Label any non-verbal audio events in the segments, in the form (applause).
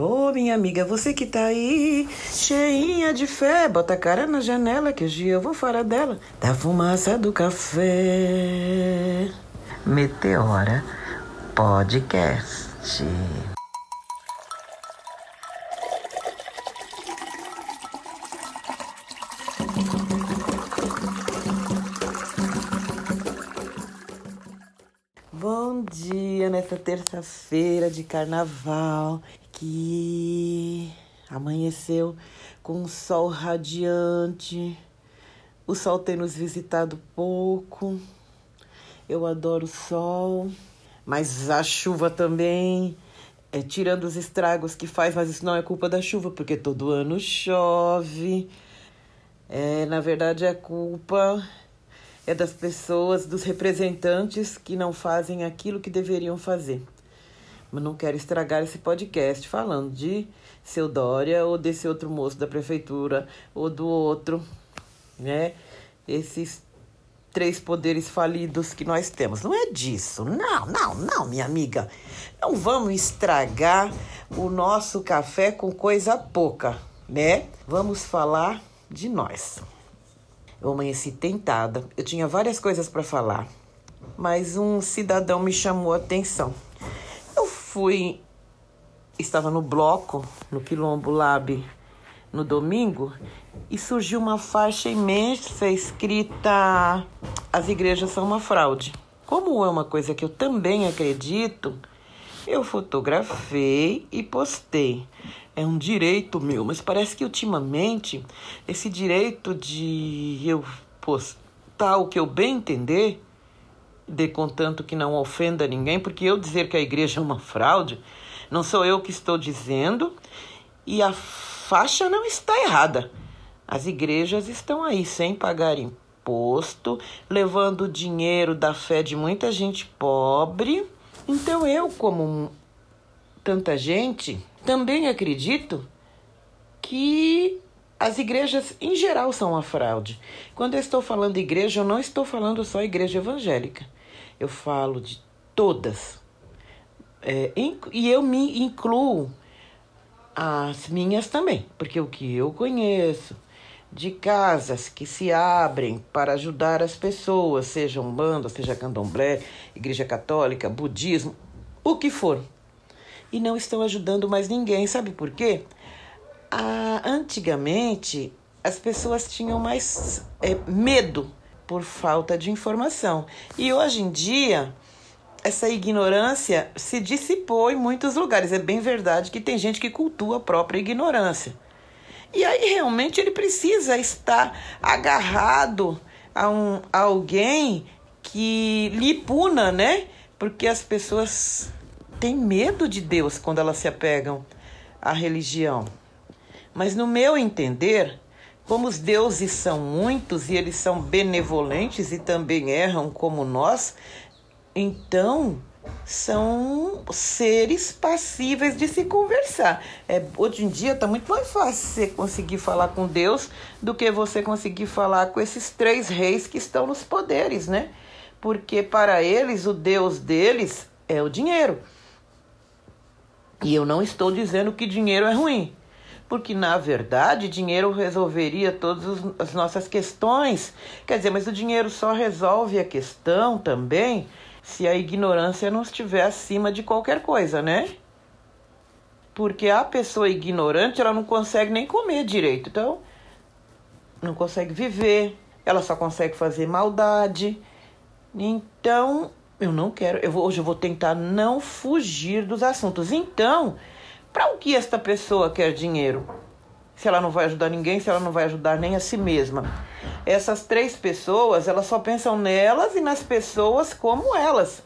Ô, minha amiga, você que tá aí, cheinha de fé, bota a cara na janela que hoje eu vou fora dela, da fumaça do café. Meteora Podcast. Bom dia nessa terça-feira de carnaval que amanheceu com um sol radiante. O sol tem nos visitado pouco. Eu adoro o sol, mas a chuva também, é, tirando os estragos que faz, mas isso não é culpa da chuva, porque todo ano chove. É, na verdade, é culpa é das pessoas, dos representantes que não fazem aquilo que deveriam fazer. Mas não quero estragar esse podcast falando de seu Dória ou desse outro moço da prefeitura ou do outro, né? Esses três poderes falidos que nós temos. Não é disso. Não, não, não, minha amiga. Não vamos estragar o nosso café com coisa pouca, né? Vamos falar de nós. Eu amanheci tentada. Eu tinha várias coisas para falar, mas um cidadão me chamou a atenção. Fui, estava no bloco, no Quilombo Lab, no domingo, e surgiu uma faixa imensa escrita: As igrejas são uma fraude. Como é uma coisa que eu também acredito, eu fotografei e postei é um direito meu, mas parece que ultimamente esse direito de eu postar o que eu bem entender, de contanto que não ofenda ninguém, porque eu dizer que a igreja é uma fraude, não sou eu que estou dizendo, e a faixa não está errada. As igrejas estão aí sem pagar imposto, levando o dinheiro da fé de muita gente pobre. Então eu, como tanta gente, também acredito que as igrejas em geral são uma fraude. Quando eu estou falando igreja, eu não estou falando só igreja evangélica. Eu falo de todas. É, e eu me incluo as minhas também, porque o que eu conheço de casas que se abrem para ajudar as pessoas, seja umbanda, seja candomblé, igreja católica, budismo, o que for e não estão ajudando mais ninguém. Sabe por quê? Ah, antigamente, as pessoas tinham mais é, medo por falta de informação. E hoje em dia, essa ignorância se dissipou em muitos lugares. É bem verdade que tem gente que cultua a própria ignorância. E aí realmente ele precisa estar agarrado a, um, a alguém que lhe puna, né? Porque as pessoas têm medo de Deus quando elas se apegam à religião. Mas no meu entender, como os deuses são muitos e eles são benevolentes e também erram como nós, então são seres passíveis de se conversar. É, hoje em dia está muito mais fácil você conseguir falar com Deus do que você conseguir falar com esses três reis que estão nos poderes, né? Porque para eles o Deus deles é o dinheiro. E eu não estou dizendo que dinheiro é ruim, porque na verdade dinheiro resolveria todas as nossas questões. Quer dizer, mas o dinheiro só resolve a questão também se a ignorância não estiver acima de qualquer coisa, né? Porque a pessoa ignorante, ela não consegue nem comer direito, então não consegue viver, ela só consegue fazer maldade. Então, eu não quero, eu vou, hoje eu vou tentar não fugir dos assuntos. Então, para o que esta pessoa quer dinheiro? Se ela não vai ajudar ninguém, se ela não vai ajudar nem a si mesma. Essas três pessoas, elas só pensam nelas e nas pessoas como elas.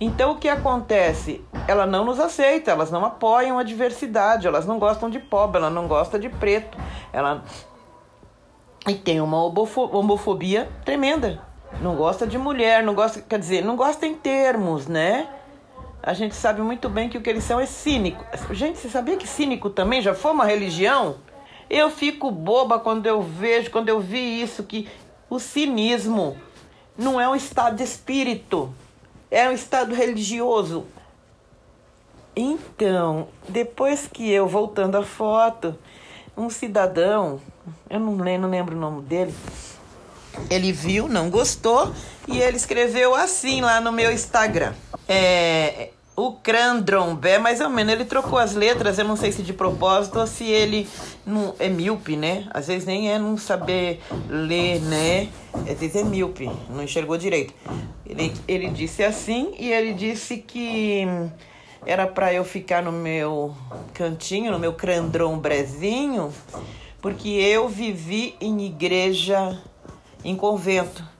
Então o que acontece? Ela não nos aceita, elas não apoiam a diversidade, elas não gostam de pobre, ela não gosta de preto. Ela e tem uma homofobia tremenda. Não gosta de mulher, não gosta, quer dizer, não gosta em termos, né? A gente sabe muito bem que o que eles são é cínico. Gente, você sabia que cínico também já foi uma religião? Eu fico boba quando eu vejo, quando eu vi isso, que o cinismo não é um estado de espírito, é um estado religioso. Então, depois que eu, voltando à foto, um cidadão, eu não lembro, não lembro o nome dele, ele viu, não gostou e ele escreveu assim lá no meu Instagram. É, o Crandrombé, mais ou menos, ele trocou as letras, eu não sei se de propósito ou se ele não é míope, né? Às vezes nem é não saber ler, né? Às vezes é míope, não enxergou direito. Ele, ele disse assim e ele disse que era para eu ficar no meu cantinho, no meu crandrombrezinho, porque eu vivi em igreja, em convento.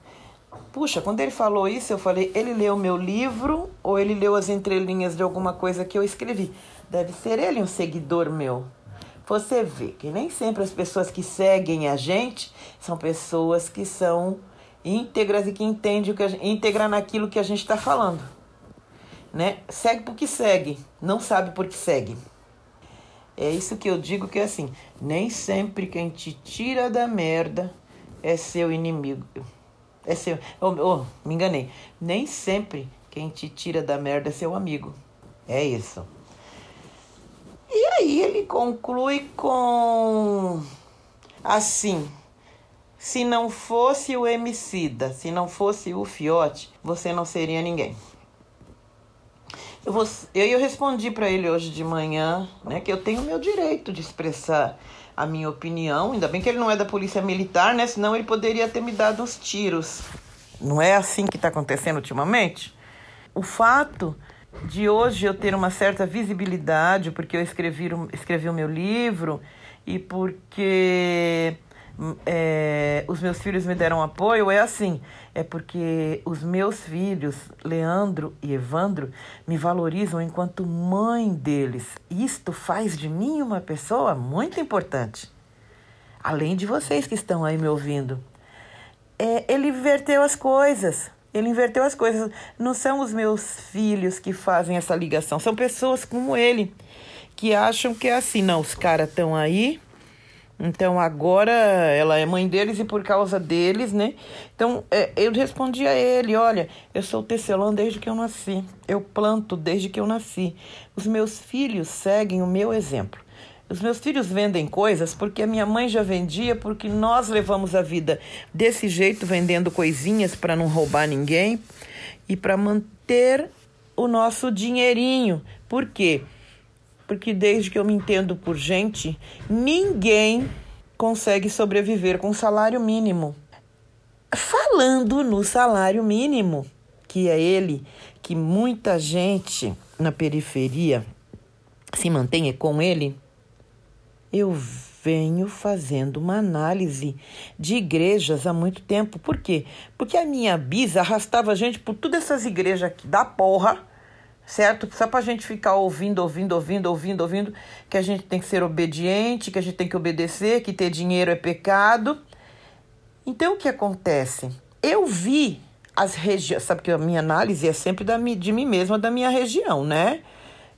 Puxa, quando ele falou isso, eu falei, ele leu meu livro ou ele leu as entrelinhas de alguma coisa que eu escrevi? Deve ser ele um seguidor meu. Você vê que nem sempre as pessoas que seguem a gente são pessoas que são íntegras e que entendem o que a gente, íntegra naquilo que a gente está falando. Né? Segue porque segue, não sabe por que segue. É isso que eu digo que é assim, nem sempre quem te tira da merda é seu inimigo. É seu. Oh, oh, me enganei. Nem sempre quem te tira da merda é seu amigo. É isso. E aí ele conclui com assim. Se não fosse o Emicida, se não fosse o Fiote, você não seria ninguém. Eu, vou, eu, eu respondi para ele hoje de manhã, né, que eu tenho o meu direito de expressar a minha opinião. Ainda bem que ele não é da polícia militar, né? Senão ele poderia ter me dado uns tiros. Não é assim que está acontecendo ultimamente? O fato de hoje eu ter uma certa visibilidade, porque eu escrevi, escrevi o meu livro e porque é, os meus filhos me deram apoio é assim: é porque os meus filhos, Leandro e Evandro, me valorizam enquanto mãe deles. Isto faz de mim uma pessoa muito importante. Além de vocês que estão aí me ouvindo. É, ele inverteu as coisas. Ele inverteu as coisas. Não são os meus filhos que fazem essa ligação, são pessoas como ele que acham que é assim. Não, os caras estão aí então agora ela é mãe deles e por causa deles, né? Então é, eu respondi a ele: olha, eu sou tecelã desde que eu nasci, eu planto desde que eu nasci. Os meus filhos seguem o meu exemplo. Os meus filhos vendem coisas porque a minha mãe já vendia, porque nós levamos a vida desse jeito, vendendo coisinhas para não roubar ninguém e para manter o nosso dinheirinho. Por quê? porque desde que eu me entendo por gente, ninguém consegue sobreviver com salário mínimo. Falando no salário mínimo, que é ele que muita gente na periferia se mantém com ele, eu venho fazendo uma análise de igrejas há muito tempo. Por quê? Porque a minha bisa arrastava a gente por todas essas igrejas aqui da porra certo? Só para a gente ficar ouvindo, ouvindo, ouvindo, ouvindo, ouvindo, que a gente tem que ser obediente, que a gente tem que obedecer, que ter dinheiro é pecado. Então, o que acontece? Eu vi as regiões, sabe que a minha análise é sempre da, de mim mesma, da minha região, né?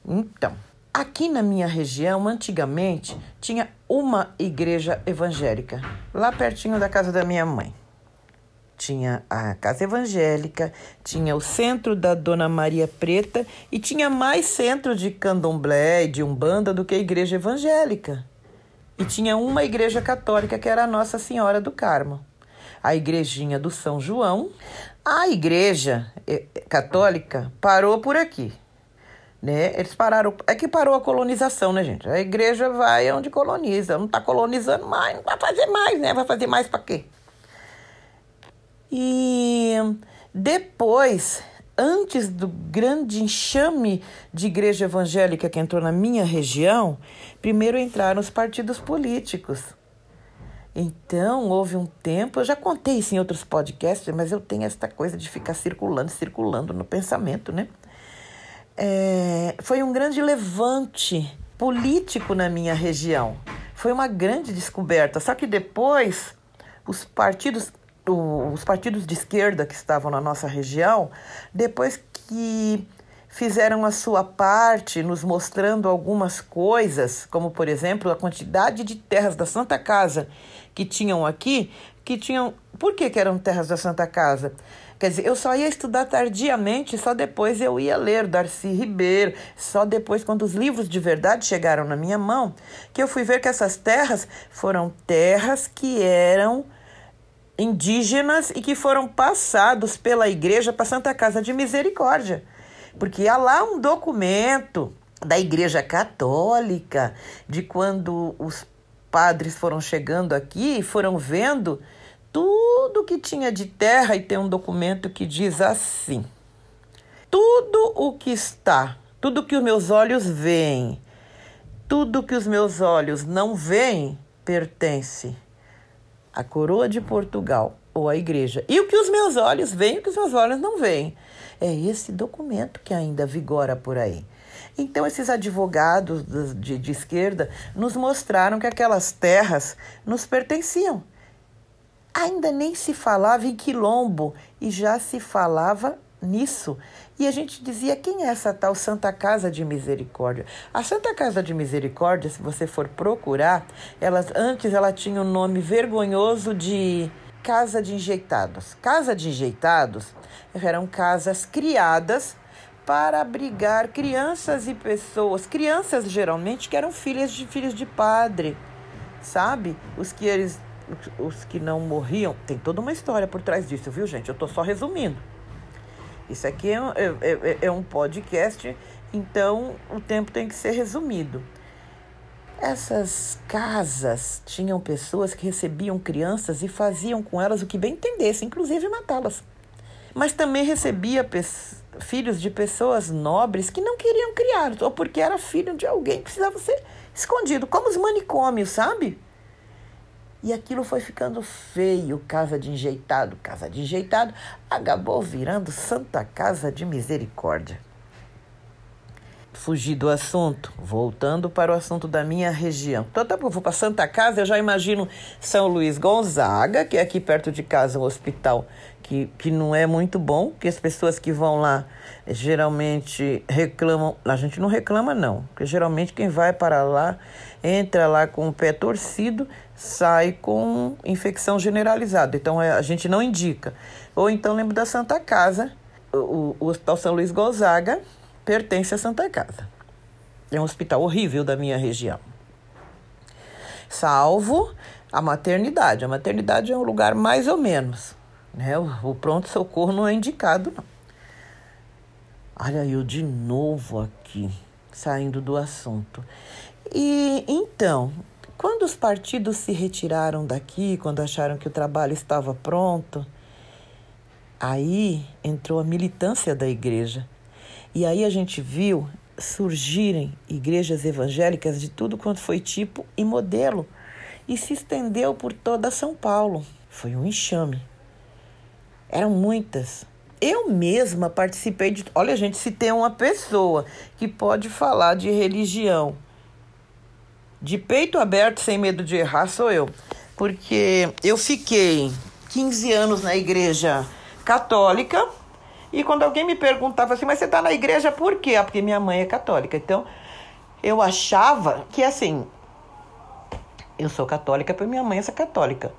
Então, aqui na minha região, antigamente, tinha uma igreja evangélica, lá pertinho da casa da minha mãe tinha a Casa Evangélica, tinha o centro da Dona Maria Preta e tinha mais centro de candomblé e de umbanda do que a igreja evangélica. E tinha uma igreja católica que era a Nossa Senhora do Carmo. A igrejinha do São João. A igreja eh, católica parou por aqui. Né? Eles pararam. É que parou a colonização, né, gente? A igreja vai onde coloniza. Não está colonizando mais, não vai fazer mais, né? Vai fazer mais para quê? E depois, antes do grande enxame de igreja evangélica que entrou na minha região, primeiro entraram os partidos políticos. Então, houve um tempo, eu já contei isso em outros podcasts, mas eu tenho essa coisa de ficar circulando, circulando no pensamento, né? É, foi um grande levante político na minha região. Foi uma grande descoberta. Só que depois, os partidos os partidos de esquerda que estavam na nossa região, depois que fizeram a sua parte nos mostrando algumas coisas, como por exemplo a quantidade de terras da Santa Casa que tinham aqui, que tinham. Por que, que eram terras da Santa Casa? Quer dizer, eu só ia estudar tardiamente, só depois eu ia ler Darcy Ribeiro, só depois, quando os livros de verdade chegaram na minha mão, que eu fui ver que essas terras foram terras que eram indígenas e que foram passados pela igreja para Santa Casa de Misericórdia. Porque há lá um documento da Igreja Católica de quando os padres foram chegando aqui e foram vendo tudo que tinha de terra e tem um documento que diz assim: Tudo o que está, tudo que os meus olhos veem, tudo que os meus olhos não veem, pertence à coroa de Portugal ou à igreja. E o que os meus olhos veem, o que os meus olhos não veem. É esse documento que ainda vigora por aí. Então, esses advogados de, de esquerda nos mostraram que aquelas terras nos pertenciam ainda nem se falava em quilombo e já se falava nisso. E a gente dizia: quem é essa tal Santa Casa de Misericórdia? A Santa Casa de Misericórdia, se você for procurar, elas antes ela tinha o um nome vergonhoso de Casa de Enjeitados. Casa de Enjeitados eram casas criadas para abrigar crianças e pessoas, crianças geralmente que eram filhas de filhos de padre, sabe? Os que eles os que não morriam, tem toda uma história por trás disso, viu, gente? Eu estou só resumindo. Isso aqui é, é, é, é um podcast, então o tempo tem que ser resumido. Essas casas tinham pessoas que recebiam crianças e faziam com elas o que bem entendessem, inclusive matá-las. Mas também recebia filhos de pessoas nobres que não queriam criar, ou porque era filho de alguém que precisava ser escondido, como os manicômios, sabe? E aquilo foi ficando feio, casa de enjeitado, casa de enjeitado, acabou virando Santa Casa de Misericórdia. Fugi do assunto, voltando para o assunto da minha região. Então, tá, eu vou para Santa Casa, eu já imagino São Luís Gonzaga, que é aqui perto de casa, um hospital que, que não é muito bom, que as pessoas que vão lá geralmente reclamam. A gente não reclama, não, porque geralmente quem vai para lá entra lá com o pé torcido sai com infecção generalizada. Então é, a gente não indica. Ou então lembro da Santa Casa, o, o Hospital São Luís Gonzaga pertence à Santa Casa. É um hospital horrível da minha região. Salvo a maternidade. A maternidade é um lugar mais ou menos. Né? O, o pronto-socorro não é indicado, não. Olha eu de novo aqui, saindo do assunto. E então, quando os partidos se retiraram daqui, quando acharam que o trabalho estava pronto, aí entrou a militância da igreja. E aí a gente viu surgirem igrejas evangélicas de tudo quanto foi tipo e modelo. E se estendeu por toda São Paulo. Foi um enxame. Eram muitas. Eu mesma participei de. Olha, gente, se tem uma pessoa que pode falar de religião de peito aberto, sem medo de errar, sou eu. Porque eu fiquei 15 anos na igreja católica e quando alguém me perguntava assim, mas você está na igreja por quê? Ah, porque minha mãe é católica. Então, eu achava que assim, eu sou católica porque minha mãe é católica.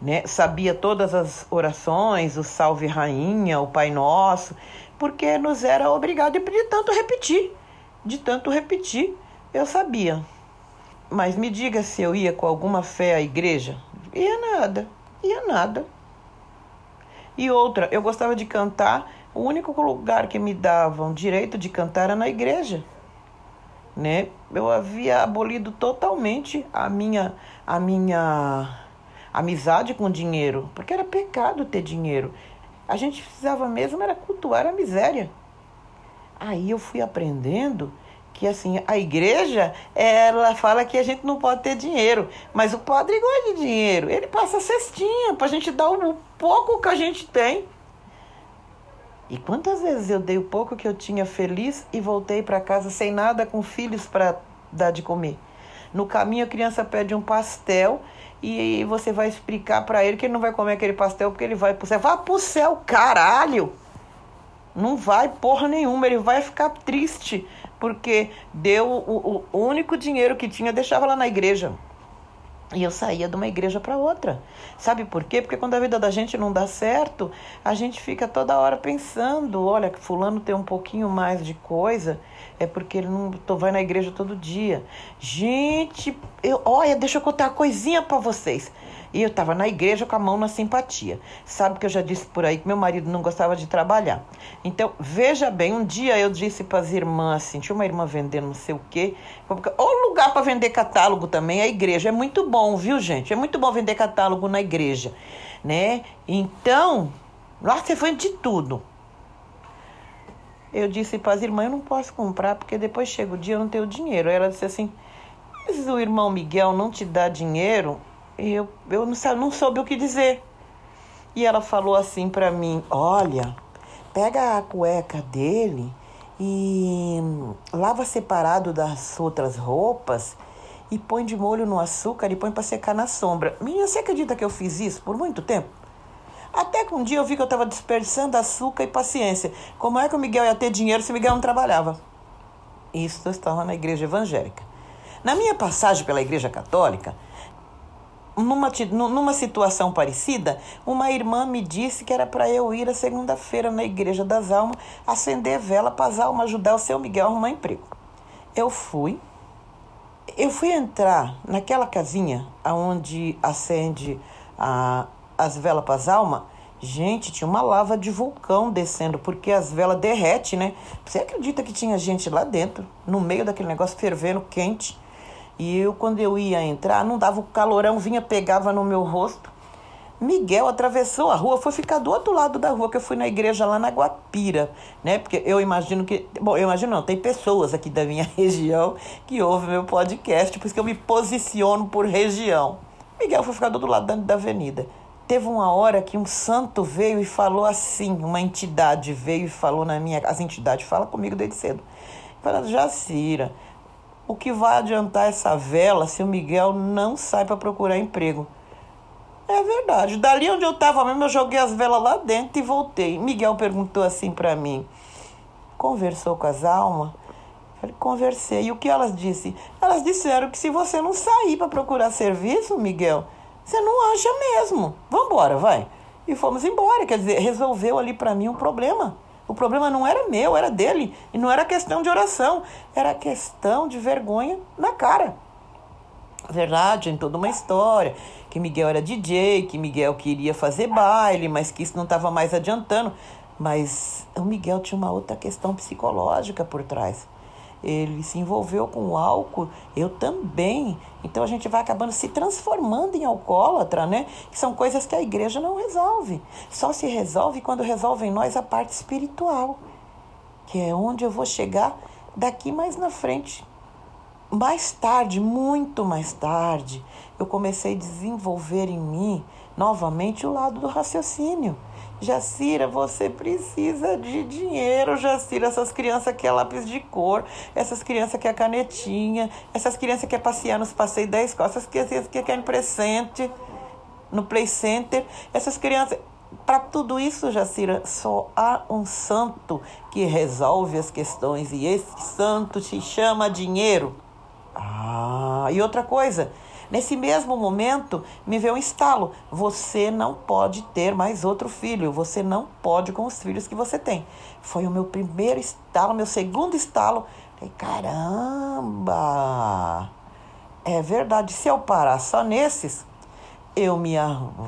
Né? Sabia todas as orações, o Salve Rainha, o Pai Nosso, porque nos era obrigado de tanto repetir. De tanto repetir, eu sabia. Mas me diga se eu ia com alguma fé à igreja. Ia nada, ia nada. E outra, eu gostava de cantar, o único lugar que me davam direito de cantar era na igreja. Né? Eu havia abolido totalmente a minha a minha amizade com dinheiro, porque era pecado ter dinheiro. A gente precisava mesmo era cultuar a miséria. Aí eu fui aprendendo que assim, a igreja, ela fala que a gente não pode ter dinheiro, mas o padre gosta de dinheiro. Ele passa cestinha para a gente dar o pouco que a gente tem. E quantas vezes eu dei o pouco que eu tinha feliz e voltei para casa sem nada, com filhos para dar de comer. No caminho a criança pede um pastel e você vai explicar para ele que ele não vai comer aquele pastel porque ele vai pro céu. Vá pro céu, caralho! Não vai porra nenhuma, ele vai ficar triste porque deu o, o único dinheiro que tinha, deixava lá na igreja. E eu saía de uma igreja para outra. Sabe por quê? Porque quando a vida da gente não dá certo, a gente fica toda hora pensando: olha, que Fulano tem um pouquinho mais de coisa, é porque ele não tô, vai na igreja todo dia. Gente, eu, olha, deixa eu contar uma coisinha para vocês. E eu estava na igreja com a mão na simpatia. Sabe que eu já disse por aí que meu marido não gostava de trabalhar. Então, veja bem, um dia eu disse para as irmãs assim, tinha uma irmã vendendo não sei o quê. Ou lugar para vender catálogo também, a igreja. É muito bom, viu, gente? É muito bom vender catálogo na igreja, né? Então, lá você foi de tudo. Eu disse para as irmãs, eu não posso comprar, porque depois chega o dia eu não tenho dinheiro. Ela disse assim, mas o irmão Miguel não te dá dinheiro? E eu, eu não, não soube o que dizer. E ela falou assim para mim: Olha, pega a cueca dele e lava separado das outras roupas e põe de molho no açúcar e põe para secar na sombra. Menina, você acredita que eu fiz isso por muito tempo? Até que um dia eu vi que eu estava dispersando açúcar e paciência. Como é que o Miguel ia ter dinheiro se o Miguel não trabalhava? Isso estava na igreja evangélica. Na minha passagem pela igreja católica, numa, numa situação parecida, uma irmã me disse que era para eu ir a segunda-feira na Igreja das Almas acender vela para as almas ajudar o seu Miguel a arrumar emprego. Eu fui. Eu fui entrar naquela casinha onde acende a, as velas para as almas. Gente, tinha uma lava de vulcão descendo, porque as velas derretem, né? Você acredita que tinha gente lá dentro, no meio daquele negócio fervendo, quente? E eu, quando eu ia entrar, não dava o calorão, vinha, pegava no meu rosto. Miguel atravessou a rua, foi ficar do outro lado da rua, que eu fui na igreja lá na Guapira, né? Porque eu imagino que. Bom, eu imagino não, tem pessoas aqui da minha (laughs) região que ouvem meu podcast, por isso que eu me posiciono por região. Miguel foi ficar do outro lado da, da avenida. Teve uma hora que um santo veio e falou assim, uma entidade veio e falou na minha. As entidades falam comigo desde cedo. Falando, Jacira, o que vai adiantar essa vela se o Miguel não sai para procurar emprego? É verdade. Dali onde eu estava mesmo, eu joguei as velas lá dentro e voltei. Miguel perguntou assim para mim: Conversou com as almas? Falei, conversei. E o que elas disse? Elas disseram que se você não sair para procurar serviço, Miguel, você não acha mesmo. Vambora, vai. E fomos embora. Quer dizer, resolveu ali para mim um problema. O problema não era meu, era dele. E não era questão de oração, era questão de vergonha na cara. Verdade, em toda uma história. Que Miguel era DJ, que Miguel queria fazer baile, mas que isso não estava mais adiantando. Mas o Miguel tinha uma outra questão psicológica por trás ele se envolveu com o álcool, eu também. Então a gente vai acabando se transformando em alcoólatra, né? Que são coisas que a igreja não resolve. Só se resolve quando resolve em nós a parte espiritual, que é onde eu vou chegar daqui mais na frente. Mais tarde, muito mais tarde, eu comecei a desenvolver em mim novamente o lado do raciocínio. Jacira, você precisa de dinheiro, Jacira. Essas crianças querem lápis de cor, essas crianças querem canetinha, essas crianças querem passear nos passeios da escola, essas crianças querem presente no play center, essas crianças. Para tudo isso, Jacira, só há um santo que resolve as questões e esse santo se chama dinheiro. Ah, e outra coisa, Nesse mesmo momento, me veio um estalo. Você não pode ter mais outro filho. Você não pode com os filhos que você tem. Foi o meu primeiro estalo, meu segundo estalo. Falei, caramba! É verdade. Se eu parar só nesses, eu me,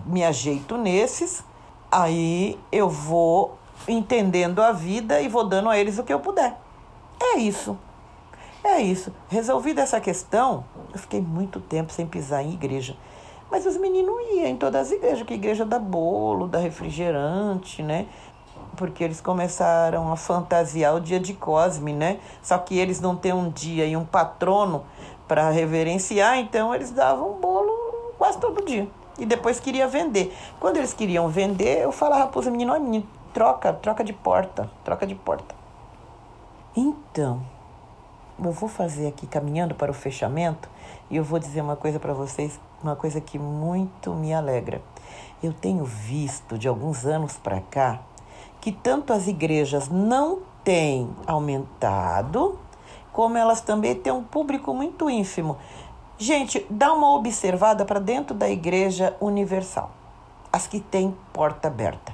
me ajeito nesses, aí eu vou entendendo a vida e vou dando a eles o que eu puder. É isso. É isso. Resolvida essa questão, eu fiquei muito tempo sem pisar em igreja. Mas os meninos iam em todas as igrejas, que igreja dá bolo, dá refrigerante, né? Porque eles começaram a fantasiar o dia de Cosme, né? Só que eles não têm um dia e um patrono para reverenciar, então eles davam bolo quase todo dia. E depois queria vender. Quando eles queriam vender, eu falava para os meninos, oh, menino, troca, troca de porta, troca de porta. Então, eu vou fazer aqui caminhando para o fechamento e eu vou dizer uma coisa para vocês, uma coisa que muito me alegra. Eu tenho visto de alguns anos para cá que tanto as igrejas não têm aumentado, como elas também têm um público muito ínfimo. Gente, dá uma observada para dentro da Igreja Universal, as que têm porta aberta.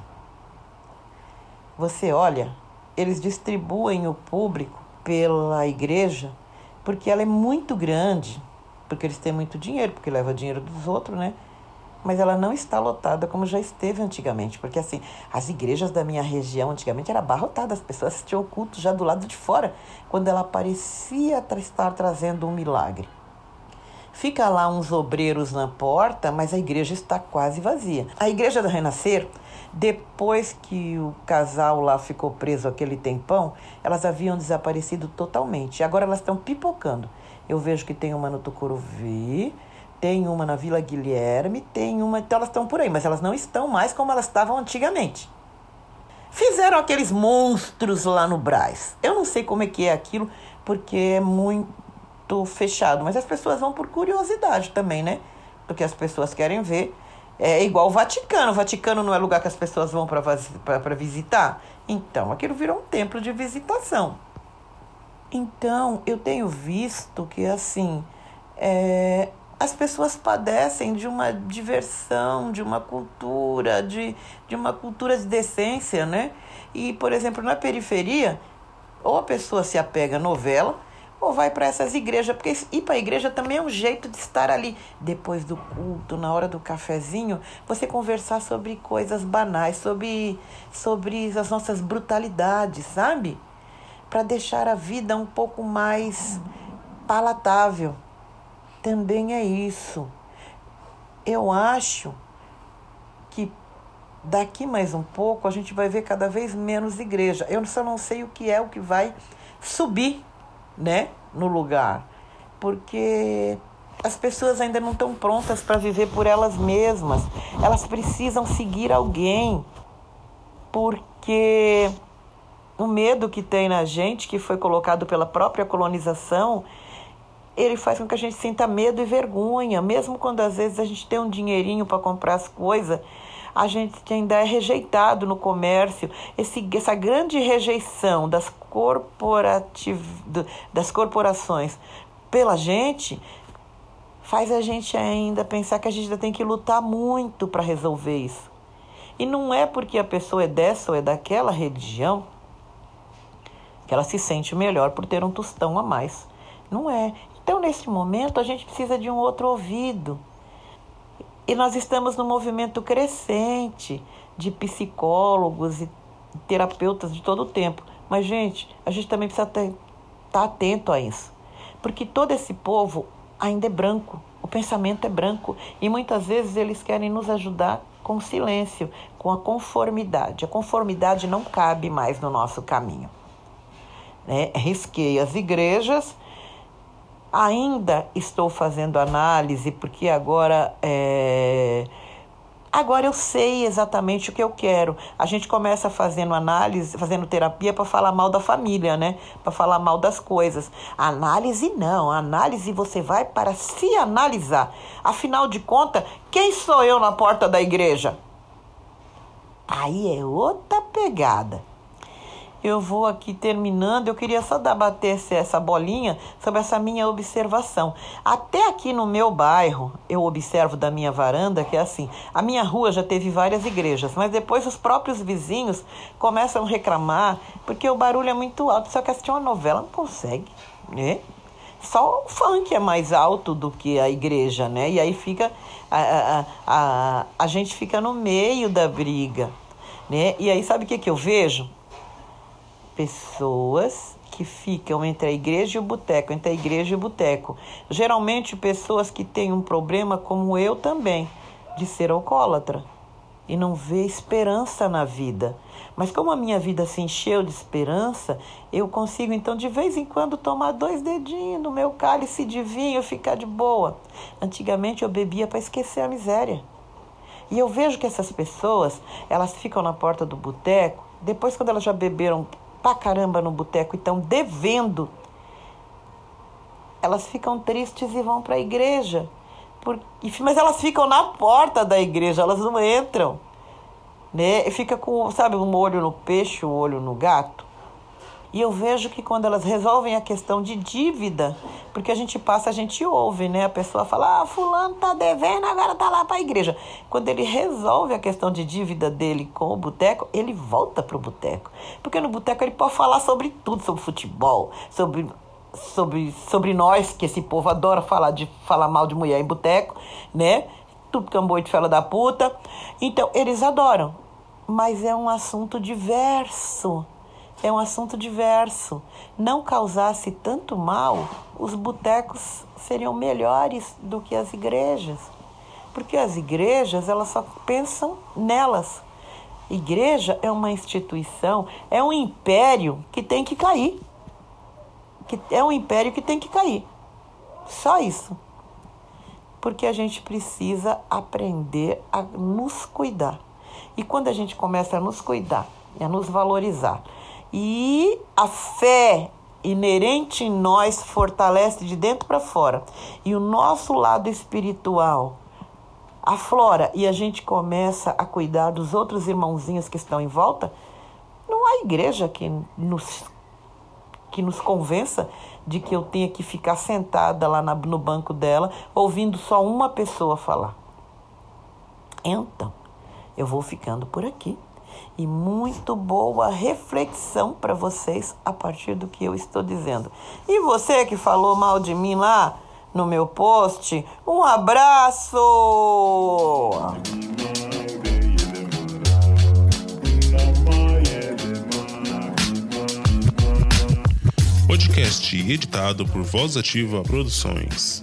Você olha, eles distribuem o público pela igreja porque ela é muito grande, porque eles têm muito dinheiro, porque leva dinheiro dos outros, né? Mas ela não está lotada como já esteve antigamente, porque assim, as igrejas da minha região antigamente era abarrotada, as pessoas assistiam o culto já do lado de fora, quando ela parecia estar trazendo um milagre. Fica lá uns obreiros na porta, mas a igreja está quase vazia. A igreja do Renascer depois que o casal lá ficou preso aquele tempão, elas haviam desaparecido totalmente. Agora elas estão pipocando. Eu vejo que tem uma no Tucuruvi, tem uma na Vila Guilherme, tem uma. Então elas estão por aí, mas elas não estão mais como elas estavam antigamente. Fizeram aqueles monstros lá no Braz. Eu não sei como é que é aquilo, porque é muito fechado, mas as pessoas vão por curiosidade também, né? Porque as pessoas querem ver é igual o Vaticano. O Vaticano não é lugar que as pessoas vão para visitar? Então, aquilo virou um templo de visitação. Então, eu tenho visto que, assim, é, as pessoas padecem de uma diversão, de uma cultura, de, de uma cultura de decência, né? E, por exemplo, na periferia, ou a pessoa se apega à novela, ou vai para essas igrejas, porque ir para a igreja também é um jeito de estar ali depois do culto, na hora do cafezinho, você conversar sobre coisas banais, sobre, sobre as nossas brutalidades, sabe? Para deixar a vida um pouco mais palatável. Também é isso. Eu acho que daqui mais um pouco a gente vai ver cada vez menos igreja. Eu só não sei o que é o que vai subir né, no lugar, porque as pessoas ainda não estão prontas para viver por elas mesmas. Elas precisam seguir alguém, porque o medo que tem na gente, que foi colocado pela própria colonização, ele faz com que a gente sinta medo e vergonha, mesmo quando às vezes a gente tem um dinheirinho para comprar as coisas a gente ainda é rejeitado no comércio. Esse, essa grande rejeição das, corporativ, das corporações pela gente faz a gente ainda pensar que a gente ainda tem que lutar muito para resolver isso. E não é porque a pessoa é dessa ou é daquela religião que ela se sente melhor por ter um tostão a mais. Não é. Então, nesse momento, a gente precisa de um outro ouvido e nós estamos num movimento crescente de psicólogos e terapeutas de todo o tempo. Mas, gente, a gente também precisa estar tá atento a isso. Porque todo esse povo ainda é branco, o pensamento é branco. E muitas vezes eles querem nos ajudar com silêncio, com a conformidade. A conformidade não cabe mais no nosso caminho. Né? Risquei as igrejas Ainda estou fazendo análise, porque agora é... Agora eu sei exatamente o que eu quero. A gente começa fazendo análise, fazendo terapia para falar mal da família, né? Para falar mal das coisas. Análise não. Análise você vai para se analisar. Afinal de contas, quem sou eu na porta da igreja? Aí é outra pegada eu vou aqui terminando. Eu queria só debater essa bolinha sobre essa minha observação. Até aqui no meu bairro, eu observo da minha varanda que é assim: a minha rua já teve várias igrejas, mas depois os próprios vizinhos começam a reclamar porque o barulho é muito alto. Só que assistir uma novela não consegue, né? Só o funk é mais alto do que a igreja, né? E aí fica. A, a, a, a gente fica no meio da briga. Né? E aí, sabe o que, que eu vejo? Pessoas que ficam entre a igreja e o boteco, entre a igreja e o boteco. Geralmente pessoas que têm um problema como eu também, de ser alcoólatra e não vê esperança na vida. Mas como a minha vida se encheu de esperança, eu consigo então de vez em quando tomar dois dedinhos no meu cálice de vinho e ficar de boa. Antigamente eu bebia para esquecer a miséria. E eu vejo que essas pessoas, elas ficam na porta do boteco, depois quando elas já beberam pra caramba no boteco e estão devendo, elas ficam tristes e vão para a igreja. Por, mas elas ficam na porta da igreja, elas não entram. Né? E fica com, sabe, um olho no peixe, o um olho no gato. E eu vejo que quando elas resolvem a questão de dívida, porque a gente passa, a gente ouve, né? A pessoa fala, ah, fulano tá devendo, agora tá lá para a igreja. Quando ele resolve a questão de dívida dele com o boteco, ele volta pro boteco. Porque no boteco ele pode falar sobre tudo, sobre futebol, sobre sobre, sobre nós, que esse povo adora falar de falar mal de mulher em boteco, né? Tudo é boi de fela da puta. Então, eles adoram. Mas é um assunto diverso é um assunto diverso. Não causasse tanto mal, os botecos seriam melhores do que as igrejas. Porque as igrejas, elas só pensam nelas. Igreja é uma instituição, é um império que tem que cair. Que é um império que tem que cair. Só isso. Porque a gente precisa aprender a nos cuidar. E quando a gente começa a nos cuidar, a nos valorizar, e a fé inerente em nós fortalece de dentro para fora. E o nosso lado espiritual aflora e a gente começa a cuidar dos outros irmãozinhos que estão em volta. Não há igreja que nos, que nos convença de que eu tenha que ficar sentada lá na, no banco dela ouvindo só uma pessoa falar. Então, eu vou ficando por aqui e muito boa reflexão para vocês a partir do que eu estou dizendo. E você que falou mal de mim lá no meu post, um abraço! Podcast editado por Voz Ativa Produções.